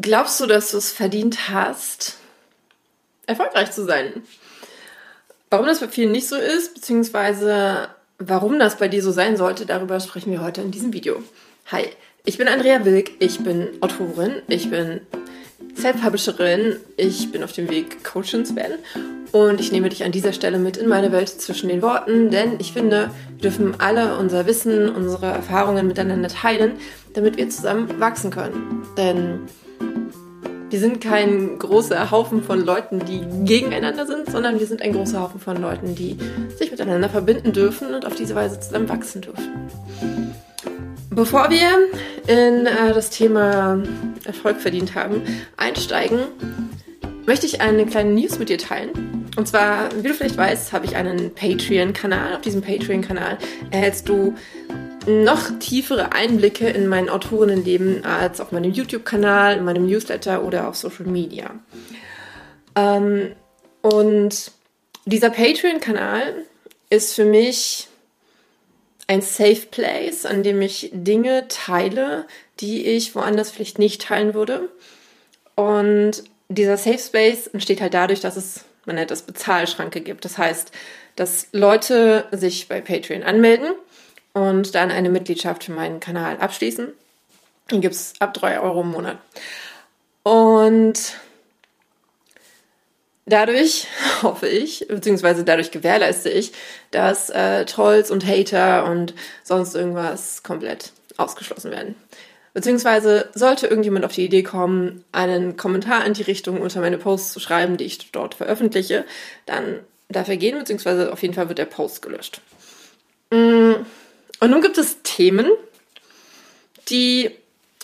Glaubst du, dass du es verdient hast, erfolgreich zu sein? Warum das bei vielen nicht so ist, beziehungsweise warum das bei dir so sein sollte, darüber sprechen wir heute in diesem Video. Hi, ich bin Andrea Wilk, ich bin Autorin, ich bin Self-Publisherin, ich bin auf dem Weg, Coachin zu werden und ich nehme dich an dieser Stelle mit in meine Welt zwischen den Worten, denn ich finde, wir dürfen alle unser Wissen, unsere Erfahrungen miteinander teilen, damit wir zusammen wachsen können. Denn wir sind kein großer Haufen von Leuten, die gegeneinander sind, sondern wir sind ein großer Haufen von Leuten, die sich miteinander verbinden dürfen und auf diese Weise zusammen wachsen dürfen. Bevor wir in äh, das Thema Erfolg verdient haben, einsteigen, möchte ich eine kleine News mit dir teilen. Und zwar, wie du vielleicht weißt, habe ich einen Patreon-Kanal. Auf diesem Patreon-Kanal erhältst du noch tiefere Einblicke in mein Autorinnenleben als auf meinem YouTube-Kanal, in meinem Newsletter oder auf Social Media. Ähm, und dieser Patreon-Kanal ist für mich ein Safe Place, an dem ich Dinge teile, die ich woanders vielleicht nicht teilen würde. Und dieser Safe Space entsteht halt dadurch, dass es, man nennt das Bezahlschranke gibt. Das heißt, dass Leute sich bei Patreon anmelden und dann eine Mitgliedschaft für meinen Kanal abschließen. Die gibt es ab 3 Euro im Monat. Und dadurch hoffe ich, beziehungsweise dadurch gewährleiste ich, dass äh, Trolls und Hater und sonst irgendwas komplett ausgeschlossen werden. Beziehungsweise sollte irgendjemand auf die Idee kommen, einen Kommentar in die Richtung unter meine Posts zu schreiben, die ich dort veröffentliche, dann darf er gehen, beziehungsweise auf jeden Fall wird der Post gelöscht. Und nun gibt es Themen, die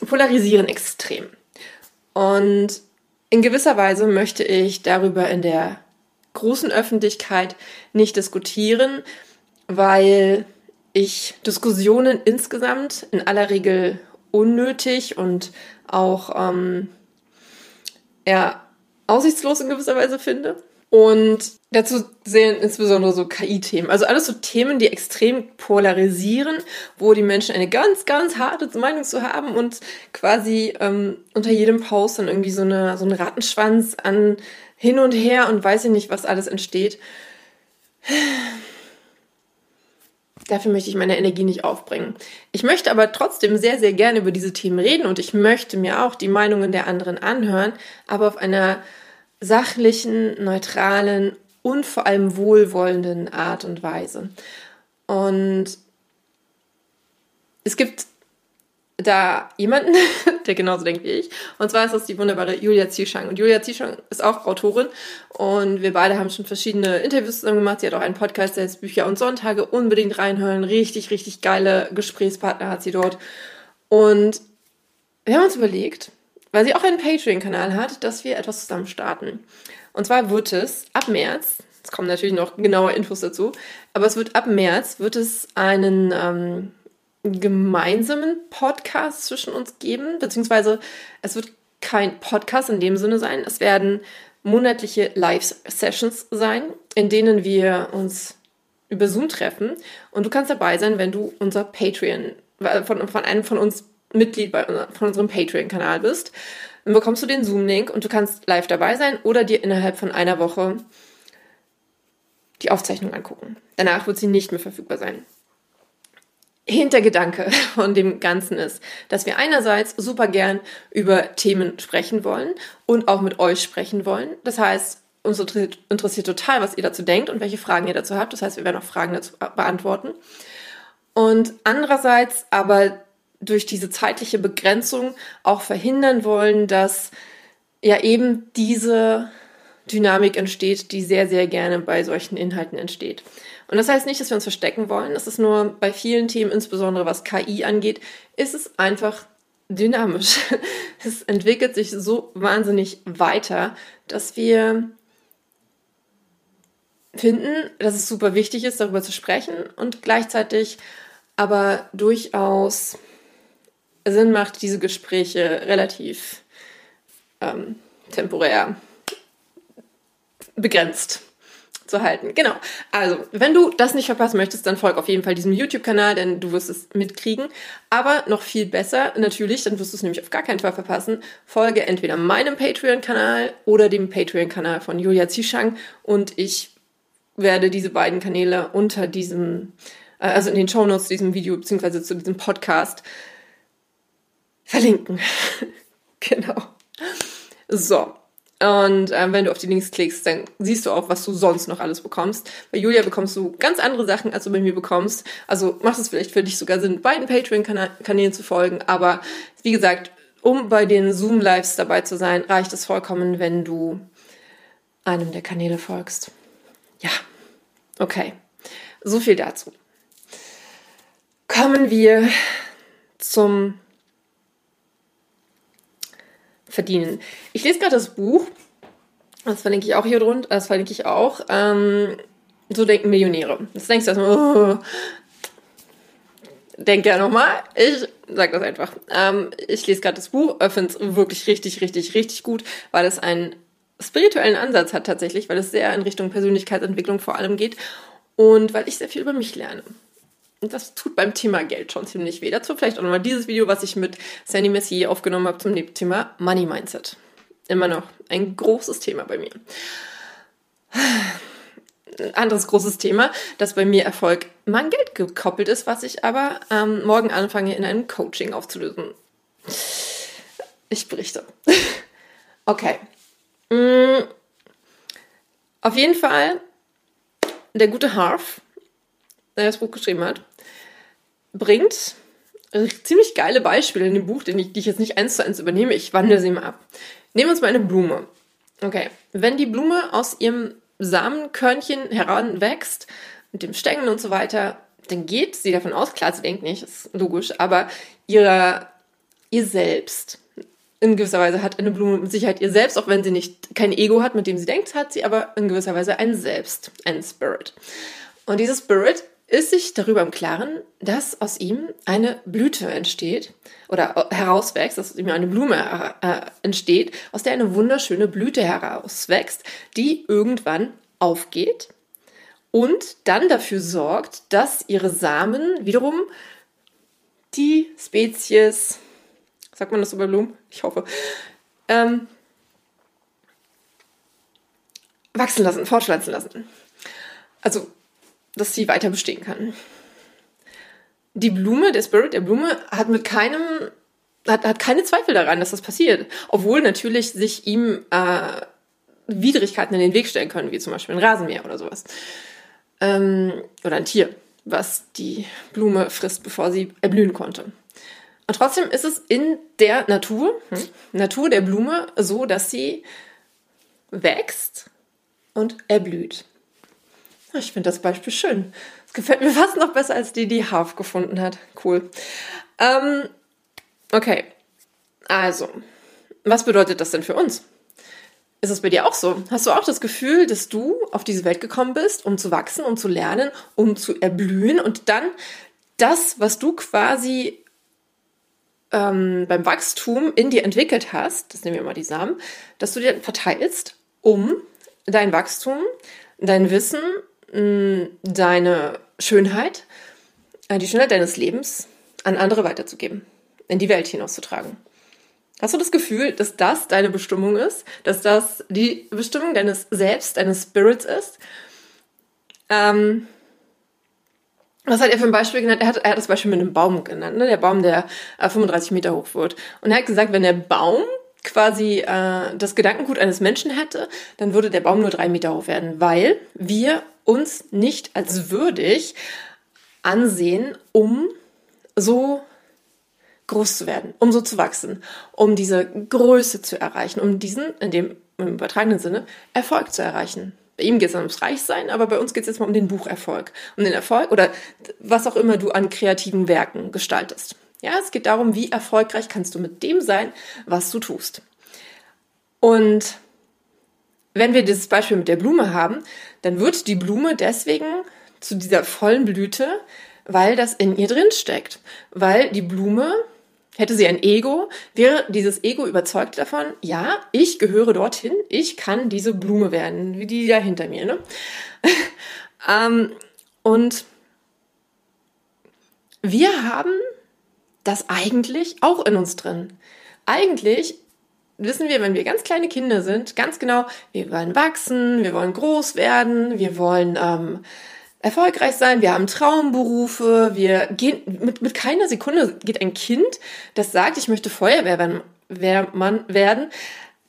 polarisieren extrem. Und in gewisser Weise möchte ich darüber in der großen Öffentlichkeit nicht diskutieren, weil ich Diskussionen insgesamt in aller Regel unnötig und auch ähm, eher aussichtslos in gewisser Weise finde. Und dazu sehen insbesondere so KI-Themen. Also alles so Themen, die extrem polarisieren, wo die Menschen eine ganz, ganz harte Meinung zu haben und quasi ähm, unter jedem Post dann irgendwie so, eine, so ein Rattenschwanz an hin und her und weiß ich nicht, was alles entsteht. Dafür möchte ich meine Energie nicht aufbringen. Ich möchte aber trotzdem sehr, sehr gerne über diese Themen reden und ich möchte mir auch die Meinungen der anderen anhören, aber auf einer sachlichen, neutralen und vor allem wohlwollenden Art und Weise. Und es gibt da jemanden, der genauso denkt wie ich. Und zwar ist das die wunderbare Julia Zieschang. Und Julia Zieschang ist auch Autorin. Und wir beide haben schon verschiedene Interviews zusammen gemacht. Sie hat auch einen Podcast, der heißt Bücher und Sonntage. Unbedingt reinhören. Richtig, richtig geile Gesprächspartner hat sie dort. Und wir haben uns überlegt, weil sie auch einen Patreon-Kanal hat, dass wir etwas zusammen starten. Und zwar wird es ab März, es kommen natürlich noch genaue Infos dazu, aber es wird ab März wird es einen ähm, gemeinsamen Podcast zwischen uns geben, beziehungsweise es wird kein Podcast in dem Sinne sein. Es werden monatliche Live-Sessions sein, in denen wir uns über Zoom treffen und du kannst dabei sein, wenn du unser Patreon von, von einem von uns Mitglied bei, von unserem Patreon-Kanal bist, dann bekommst du den Zoom-Link und du kannst live dabei sein oder dir innerhalb von einer Woche die Aufzeichnung angucken. Danach wird sie nicht mehr verfügbar sein. Hintergedanke von dem Ganzen ist, dass wir einerseits super gern über Themen sprechen wollen und auch mit euch sprechen wollen. Das heißt, uns interessiert total, was ihr dazu denkt und welche Fragen ihr dazu habt. Das heißt, wir werden auch Fragen dazu beantworten. Und andererseits aber durch diese zeitliche Begrenzung auch verhindern wollen, dass ja eben diese Dynamik entsteht, die sehr, sehr gerne bei solchen Inhalten entsteht. Und das heißt nicht, dass wir uns verstecken wollen. Das ist nur bei vielen Themen, insbesondere was KI angeht, ist es einfach dynamisch. Es entwickelt sich so wahnsinnig weiter, dass wir finden, dass es super wichtig ist, darüber zu sprechen und gleichzeitig aber durchaus Sinn macht, diese Gespräche relativ ähm, temporär begrenzt zu halten. Genau. Also, wenn du das nicht verpassen möchtest, dann folg auf jeden Fall diesem YouTube-Kanal, denn du wirst es mitkriegen. Aber noch viel besser, natürlich, dann wirst du es nämlich auf gar keinen Fall verpassen, folge entweder meinem Patreon-Kanal oder dem Patreon-Kanal von Julia Zishang und ich werde diese beiden Kanäle unter diesem, äh, also in den Shownotes zu diesem Video beziehungsweise zu diesem Podcast verlinken. genau. So, und ähm, wenn du auf die Links klickst, dann siehst du auch, was du sonst noch alles bekommst. Bei Julia bekommst du ganz andere Sachen, als du bei mir bekommst. Also macht es vielleicht für dich sogar Sinn, beiden Patreon-Kanälen zu folgen. Aber wie gesagt, um bei den Zoom-Lives dabei zu sein, reicht es vollkommen, wenn du einem der Kanäle folgst. Ja, okay. So viel dazu. Kommen wir zum verdienen. Ich lese gerade das Buch, das verlinke ich auch hier drunter, das verlinke ich auch. Ähm, so denken Millionäre. Das denkst du erstmal, oh, denk ja nochmal. Ich sag das einfach. Ähm, ich lese gerade das Buch, äh, finde es wirklich richtig, richtig, richtig gut, weil es einen spirituellen Ansatz hat tatsächlich, weil es sehr in Richtung Persönlichkeitsentwicklung vor allem geht und weil ich sehr viel über mich lerne. Und das tut beim Thema Geld schon ziemlich weh. Dazu vielleicht auch nochmal dieses Video, was ich mit Sandy Messier aufgenommen habe zum Thema Money Mindset. Immer noch ein großes Thema bei mir. Ein anderes großes Thema, das bei mir Erfolg mein Geld gekoppelt ist, was ich aber ähm, morgen anfange in einem Coaching aufzulösen. Ich berichte. okay. Mm. Auf jeden Fall, der gute Harf, der das Buch geschrieben hat, bringt ziemlich geile Beispiele in dem Buch, die ich, die ich jetzt nicht eins zu eins übernehme. Ich wandle sie mal ab. Nehmen wir uns mal eine Blume. Okay, wenn die Blume aus ihrem Samenkörnchen heranwächst, mit dem Stängel und so weiter, dann geht sie davon aus, klar, sie denkt nicht, ist logisch, aber ihre, ihr Selbst, in gewisser Weise hat eine Blume mit Sicherheit ihr Selbst, auch wenn sie nicht kein Ego hat, mit dem sie denkt, hat sie aber in gewisser Weise ein Selbst, ein Spirit. Und dieses Spirit ist sich darüber im Klaren, dass aus ihm eine Blüte entsteht oder herauswächst, dass aus ihm eine Blume äh, entsteht, aus der eine wunderschöne Blüte herauswächst, die irgendwann aufgeht und dann dafür sorgt, dass ihre Samen wiederum die Spezies, sagt man das über Blumen? Ich hoffe, ähm, wachsen lassen, fortpflanzen lassen. Also dass sie weiter bestehen kann. Die Blume, der Spirit der Blume, hat mit keinem, hat, hat keine Zweifel daran, dass das passiert. Obwohl natürlich sich ihm äh, Widrigkeiten in den Weg stellen können, wie zum Beispiel ein Rasenmäher oder sowas. Ähm, oder ein Tier, was die Blume frisst, bevor sie erblühen konnte. Und trotzdem ist es in der Natur, hm, Natur der Blume so, dass sie wächst und erblüht. Ich finde das Beispiel schön. Es gefällt mir fast noch besser als die, die Half gefunden hat. Cool. Ähm, okay. Also, was bedeutet das denn für uns? Ist es bei dir auch so? Hast du auch das Gefühl, dass du auf diese Welt gekommen bist, um zu wachsen, um zu lernen, um zu erblühen und dann das, was du quasi ähm, beim Wachstum in dir entwickelt hast, das nehmen wir mal die Samen, dass du dir verteilst, um dein Wachstum, dein Wissen deine Schönheit, äh, die Schönheit deines Lebens an andere weiterzugeben, in die Welt hinauszutragen. Hast du das Gefühl, dass das deine Bestimmung ist? Dass das die Bestimmung deines Selbst, deines Spirits ist? Ähm, was hat er für ein Beispiel genannt? Er hat, er hat das Beispiel mit einem Baum genannt, ne? der Baum, der äh, 35 Meter hoch wird. Und er hat gesagt, wenn der Baum quasi äh, das Gedankengut eines Menschen hätte, dann würde der Baum nur drei Meter hoch werden, weil wir uns nicht als würdig ansehen, um so groß zu werden, um so zu wachsen, um diese Größe zu erreichen, um diesen, in dem im übertragenen Sinne, Erfolg zu erreichen. Bei ihm geht es ums Reichsein, aber bei uns geht es jetzt mal um den Bucherfolg, um den Erfolg oder was auch immer du an kreativen Werken gestaltest. Ja, es geht darum, wie erfolgreich kannst du mit dem sein, was du tust. Und wenn wir dieses Beispiel mit der Blume haben, dann wird die Blume deswegen zu dieser vollen Blüte, weil das in ihr drin steckt. Weil die Blume hätte sie ein Ego, wäre dieses Ego überzeugt davon, ja, ich gehöre dorthin, ich kann diese Blume werden, wie die da hinter mir. Ne? ähm, und wir haben das eigentlich auch in uns drin. Eigentlich wissen wir, wenn wir ganz kleine Kinder sind, ganz genau, wir wollen wachsen, wir wollen groß werden, wir wollen ähm, erfolgreich sein, wir haben Traumberufe, wir gehen mit, mit keiner Sekunde geht ein Kind, das sagt, ich möchte Feuerwehrmann werden,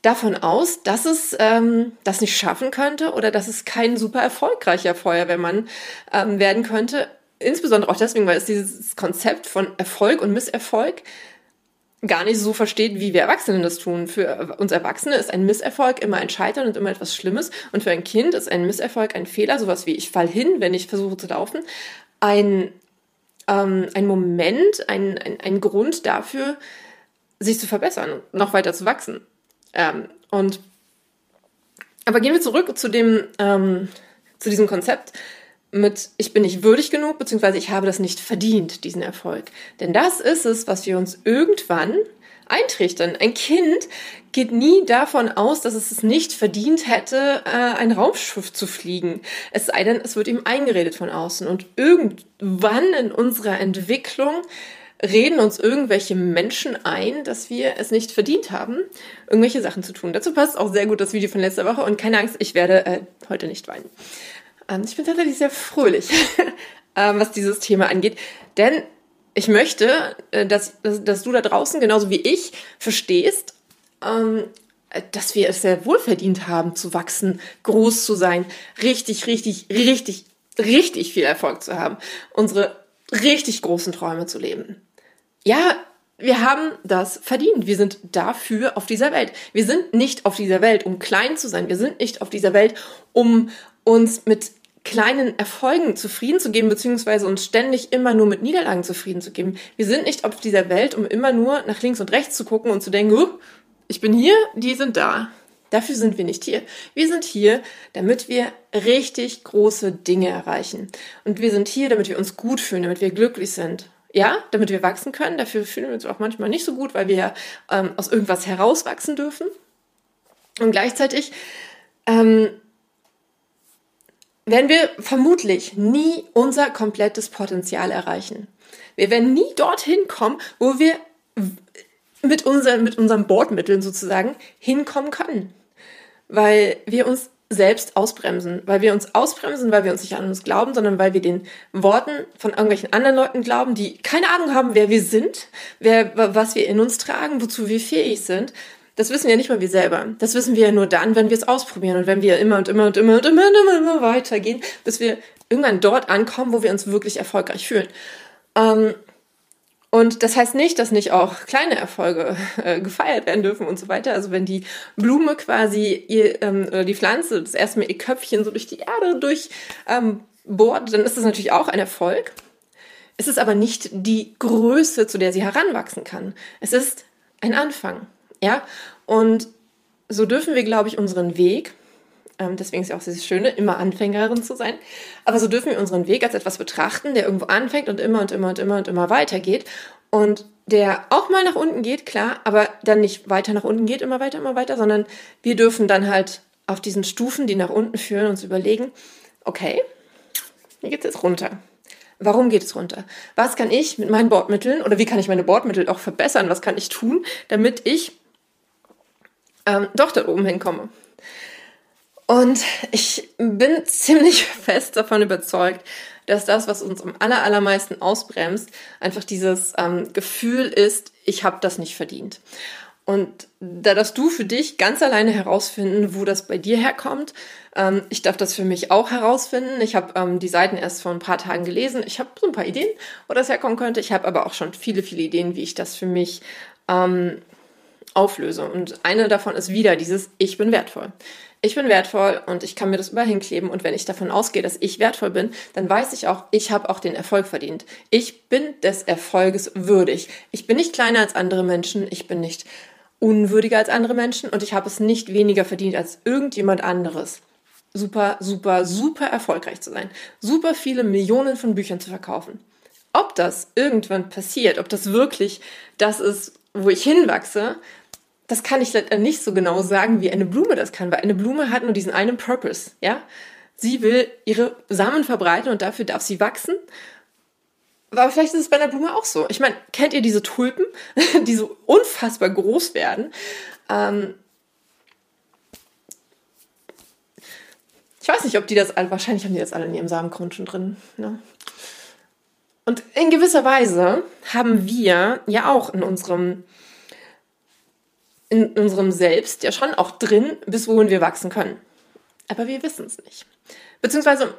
davon aus, dass es ähm, das nicht schaffen könnte oder dass es kein super erfolgreicher Feuerwehrmann ähm, werden könnte. Insbesondere auch deswegen, weil es dieses Konzept von Erfolg und Misserfolg gar nicht so versteht, wie wir Erwachsenen das tun. Für uns Erwachsene ist ein Misserfolg immer ein Scheitern und immer etwas Schlimmes. Und für ein Kind ist ein Misserfolg ein Fehler, sowas wie ich fall hin, wenn ich versuche zu laufen, ein, ähm, ein Moment, ein, ein, ein Grund dafür, sich zu verbessern, noch weiter zu wachsen. Ähm, und aber gehen wir zurück zu dem, ähm, zu diesem Konzept mit ich bin nicht würdig genug, beziehungsweise ich habe das nicht verdient, diesen Erfolg. Denn das ist es, was wir uns irgendwann eintrichtern. Ein Kind geht nie davon aus, dass es es nicht verdient hätte, äh, ein Raumschiff zu fliegen. Es sei denn, es wird ihm eingeredet von außen. Und irgendwann in unserer Entwicklung reden uns irgendwelche Menschen ein, dass wir es nicht verdient haben, irgendwelche Sachen zu tun. Dazu passt auch sehr gut das Video von letzter Woche und keine Angst, ich werde äh, heute nicht weinen. Ähm, ich bin tatsächlich sehr fröhlich, ähm, was dieses Thema angeht. Denn ich möchte, äh, dass, dass, du da draußen, genauso wie ich, verstehst, ähm, dass wir es sehr wohl verdient haben, zu wachsen, groß zu sein, richtig, richtig, richtig, richtig viel Erfolg zu haben, unsere richtig großen Träume zu leben. Ja, wir haben das verdient. Wir sind dafür auf dieser Welt. Wir sind nicht auf dieser Welt, um klein zu sein. Wir sind nicht auf dieser Welt, um uns mit kleinen Erfolgen zufrieden zu geben, beziehungsweise uns ständig immer nur mit Niederlagen zufrieden zu geben. Wir sind nicht auf dieser Welt, um immer nur nach links und rechts zu gucken und zu denken, oh, ich bin hier, die sind da. Dafür sind wir nicht hier. Wir sind hier, damit wir richtig große Dinge erreichen. Und wir sind hier, damit wir uns gut fühlen, damit wir glücklich sind. Ja, damit wir wachsen können. Dafür fühlen wir uns auch manchmal nicht so gut, weil wir ähm, aus irgendwas herauswachsen dürfen. Und gleichzeitig ähm, werden wir vermutlich nie unser komplettes Potenzial erreichen. Wir werden nie dorthin kommen, wo wir mit, unseren, mit unseren Bordmitteln sozusagen hinkommen können. Weil wir uns selbst ausbremsen. Weil wir uns ausbremsen, weil wir uns nicht an uns glauben, sondern weil wir den Worten von irgendwelchen anderen Leuten glauben, die keine Ahnung haben, wer wir sind, wer, was wir in uns tragen, wozu wir fähig sind, das wissen ja nicht mal wir selber. Das wissen wir ja nur dann, wenn wir es ausprobieren und wenn wir immer und immer und immer und immer und immer, immer weitergehen, bis wir irgendwann dort ankommen, wo wir uns wirklich erfolgreich fühlen. Ähm, und das heißt nicht, dass nicht auch kleine Erfolge äh, gefeiert werden dürfen und so weiter. Also wenn die Blume quasi ihr, ähm, oder die Pflanze das erste Mal ihr Köpfchen so durch die Erde durchbohrt, ähm, dann ist das natürlich auch ein Erfolg. Es ist aber nicht die Größe, zu der sie heranwachsen kann. Es ist ein Anfang. Ja, und so dürfen wir, glaube ich, unseren Weg, ähm, deswegen ist ja auch dieses Schöne, immer Anfängerin zu sein, aber so dürfen wir unseren Weg als etwas betrachten, der irgendwo anfängt und immer und immer und immer und immer weitergeht und der auch mal nach unten geht, klar, aber dann nicht weiter nach unten geht, immer weiter, immer weiter, sondern wir dürfen dann halt auf diesen Stufen, die nach unten führen, uns überlegen, okay, wie geht's jetzt runter? Warum geht es runter? Was kann ich mit meinen Bordmitteln oder wie kann ich meine Bordmittel auch verbessern? Was kann ich tun, damit ich ähm, doch da oben hinkomme. Und ich bin ziemlich fest davon überzeugt, dass das, was uns am aller, allermeisten ausbremst, einfach dieses ähm, Gefühl ist, ich habe das nicht verdient. Und da darfst du für dich ganz alleine herausfinden, wo das bei dir herkommt. Ähm, ich darf das für mich auch herausfinden. Ich habe ähm, die Seiten erst vor ein paar Tagen gelesen. Ich habe so ein paar Ideen, wo das herkommen könnte. Ich habe aber auch schon viele, viele Ideen, wie ich das für mich ähm, auflöse. Und eine davon ist wieder dieses Ich bin wertvoll. Ich bin wertvoll und ich kann mir das überall hinkleben. Und wenn ich davon ausgehe, dass ich wertvoll bin, dann weiß ich auch, ich habe auch den Erfolg verdient. Ich bin des Erfolges würdig. Ich bin nicht kleiner als andere Menschen. Ich bin nicht unwürdiger als andere Menschen und ich habe es nicht weniger verdient als irgendjemand anderes. Super, super, super erfolgreich zu sein. Super viele Millionen von Büchern zu verkaufen. ob das irgendwann passiert, ob das wirklich das ist, wo ich hinwachse, das kann ich nicht so genau sagen, wie eine Blume das kann, weil eine Blume hat nur diesen einen Purpose, ja? Sie will ihre Samen verbreiten und dafür darf sie wachsen. Aber vielleicht ist es bei einer Blume auch so. Ich meine, kennt ihr diese Tulpen, die so unfassbar groß werden? Ähm ich weiß nicht, ob die das alle, wahrscheinlich haben die das alle in ihrem Samengrund schon drin. Ne? Und in gewisser Weise haben wir ja auch in unserem, in unserem Selbst ja schon auch drin, bis wohin wir wachsen können. Aber wir wissen es nicht. Beziehungsweise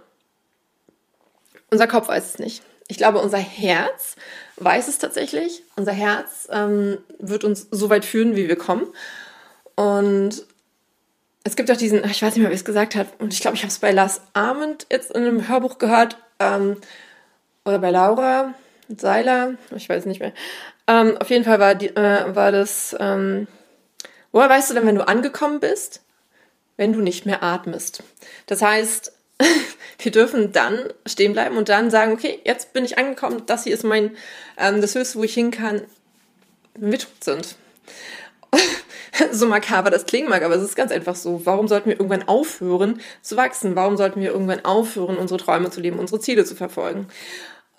unser Kopf weiß es nicht. Ich glaube, unser Herz weiß es tatsächlich. Unser Herz ähm, wird uns so weit führen, wie wir kommen. Und es gibt auch diesen, ich weiß nicht mehr, wie es gesagt hat, und ich glaube, ich habe es bei Lars Arment jetzt in einem Hörbuch gehört, ähm, oder bei Laura Seiler, ich weiß nicht mehr. Ähm, auf jeden Fall war, die, äh, war das, ähm, woher weißt du denn, wenn du angekommen bist? Wenn du nicht mehr atmest. Das heißt, wir dürfen dann stehen bleiben und dann sagen, okay, jetzt bin ich angekommen, das hier ist mein, ähm, das Höchste, wo ich hin kann, wenn wir tot sind. so makaber das klingen mag, aber es ist ganz einfach so. Warum sollten wir irgendwann aufhören zu wachsen? Warum sollten wir irgendwann aufhören, unsere Träume zu leben, unsere Ziele zu verfolgen?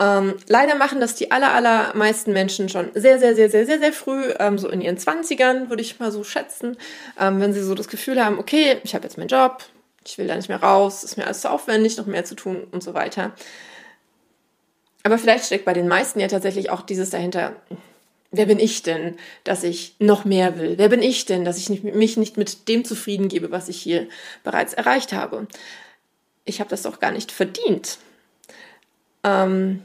Ähm, leider machen das die aller, allermeisten Menschen schon sehr, sehr, sehr, sehr, sehr, sehr früh, ähm, so in ihren Zwanzigern, würde ich mal so schätzen, ähm, wenn sie so das Gefühl haben, okay, ich habe jetzt meinen Job, ich will da nicht mehr raus, ist mir alles zu aufwendig, noch mehr zu tun und so weiter. Aber vielleicht steckt bei den meisten ja tatsächlich auch dieses dahinter, wer bin ich denn, dass ich noch mehr will? Wer bin ich denn, dass ich nicht, mich nicht mit dem zufrieden gebe, was ich hier bereits erreicht habe? Ich habe das doch gar nicht verdient. Ähm,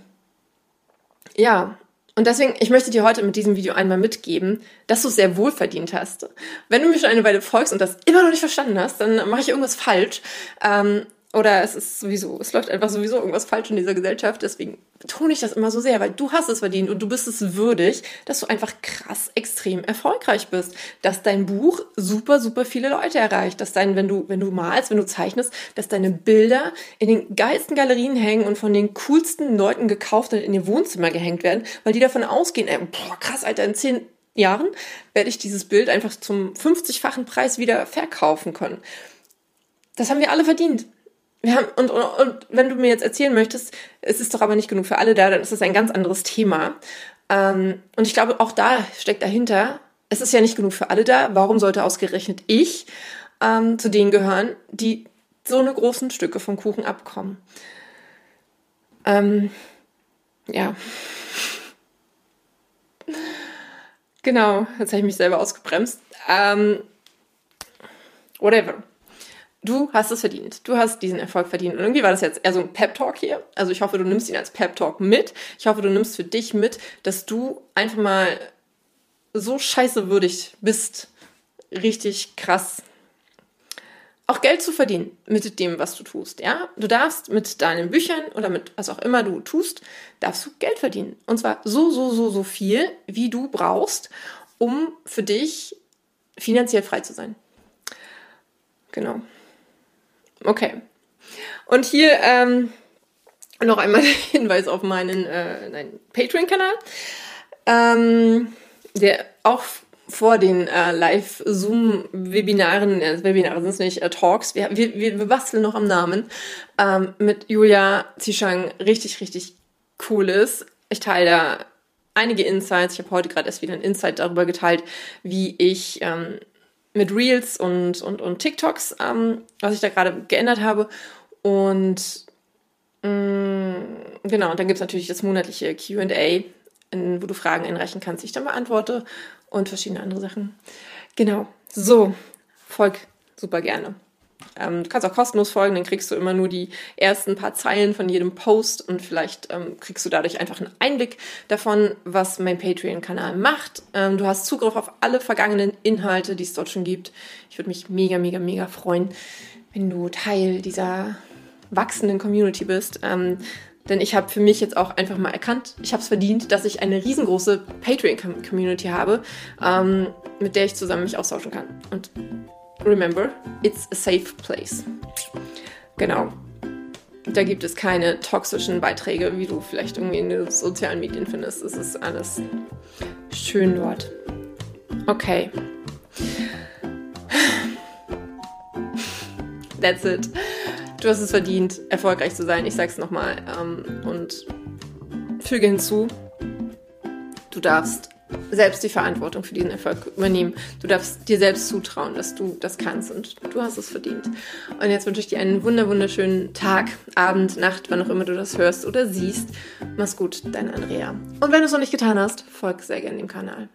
ja, und deswegen, ich möchte dir heute mit diesem Video einmal mitgeben, dass du es sehr wohl verdient hast. Wenn du mir schon eine Weile folgst und das immer noch nicht verstanden hast, dann mache ich irgendwas falsch. Ähm, oder es ist sowieso, es läuft einfach sowieso irgendwas falsch in dieser Gesellschaft. Deswegen betone ich das immer so sehr, weil du hast es verdient und du bist es würdig, dass du einfach krass extrem erfolgreich bist. Dass dein Buch super, super viele Leute erreicht. Dass dein, wenn du, wenn du malst, wenn du zeichnest, dass deine Bilder in den geilsten Galerien hängen und von den coolsten Leuten gekauft und in ihr Wohnzimmer gehängt werden, weil die davon ausgehen, ey, boah, krass, Alter, in zehn Jahren werde ich dieses Bild einfach zum 50-fachen Preis wieder verkaufen können. Das haben wir alle verdient. Wir haben, und, und, und wenn du mir jetzt erzählen möchtest, es ist doch aber nicht genug für alle da, dann ist das ein ganz anderes Thema. Ähm, und ich glaube, auch da steckt dahinter, es ist ja nicht genug für alle da. Warum sollte ausgerechnet ich ähm, zu denen gehören, die so eine großen Stücke vom Kuchen abkommen? Ähm, ja. Genau, jetzt habe ich mich selber ausgebremst. Ähm, whatever du hast es verdient. Du hast diesen Erfolg verdient. Und irgendwie war das jetzt eher so ein Pep-Talk hier. Also ich hoffe, du nimmst ihn als Pep-Talk mit. Ich hoffe, du nimmst für dich mit, dass du einfach mal so scheiße würdig bist. Richtig krass. Auch Geld zu verdienen mit dem, was du tust, ja? Du darfst mit deinen Büchern oder mit was auch immer du tust, darfst du Geld verdienen. Und zwar so, so, so, so viel, wie du brauchst, um für dich finanziell frei zu sein. Genau. Okay. Und hier ähm, noch einmal der Hinweis auf meinen äh, Patreon-Kanal, ähm, der auch vor den äh, Live-Zoom-Webinaren, äh, Webinare sind es nicht, äh, Talks, wir, wir, wir basteln noch am Namen, ähm, mit Julia Zishang richtig, richtig cool ist. Ich teile da einige Insights. Ich habe heute gerade erst wieder ein Insight darüber geteilt, wie ich ähm, mit Reels und, und, und TikToks, ähm, was ich da gerade geändert habe. Und mh, mm, genau, und dann gibt es natürlich das monatliche QA, wo du Fragen einreichen kannst, die ich dann beantworte und verschiedene andere Sachen. Genau, so, folg super gerne. Ähm, du kannst auch kostenlos folgen, dann kriegst du immer nur die ersten paar Zeilen von jedem Post und vielleicht ähm, kriegst du dadurch einfach einen Einblick davon, was mein Patreon-Kanal macht. Ähm, du hast Zugriff auf alle vergangenen Inhalte, die es dort schon gibt. Ich würde mich mega, mega, mega freuen, wenn du Teil dieser wachsenden Community bist. Ähm, denn ich habe für mich jetzt auch einfach mal erkannt, ich habe es verdient, dass ich eine riesengroße Patreon-Community habe, ähm, mit der ich zusammen mich austauschen kann. Und remember, it's a safe place. Genau. Da gibt es keine toxischen Beiträge, wie du vielleicht irgendwie in den sozialen Medien findest. Es ist alles schön dort. Okay. That's it. Du hast es verdient, erfolgreich zu sein. Ich sag's nochmal. Ähm, und füge hinzu, du darfst selbst die Verantwortung für diesen Erfolg übernehmen. Du darfst dir selbst zutrauen, dass du das kannst und du hast es verdient. Und jetzt wünsche ich dir einen wunder wunderschönen Tag, Abend, Nacht, wann auch immer du das hörst oder siehst. Mach's gut, dein Andrea. Und wenn du es noch nicht getan hast, folg sehr gerne dem Kanal.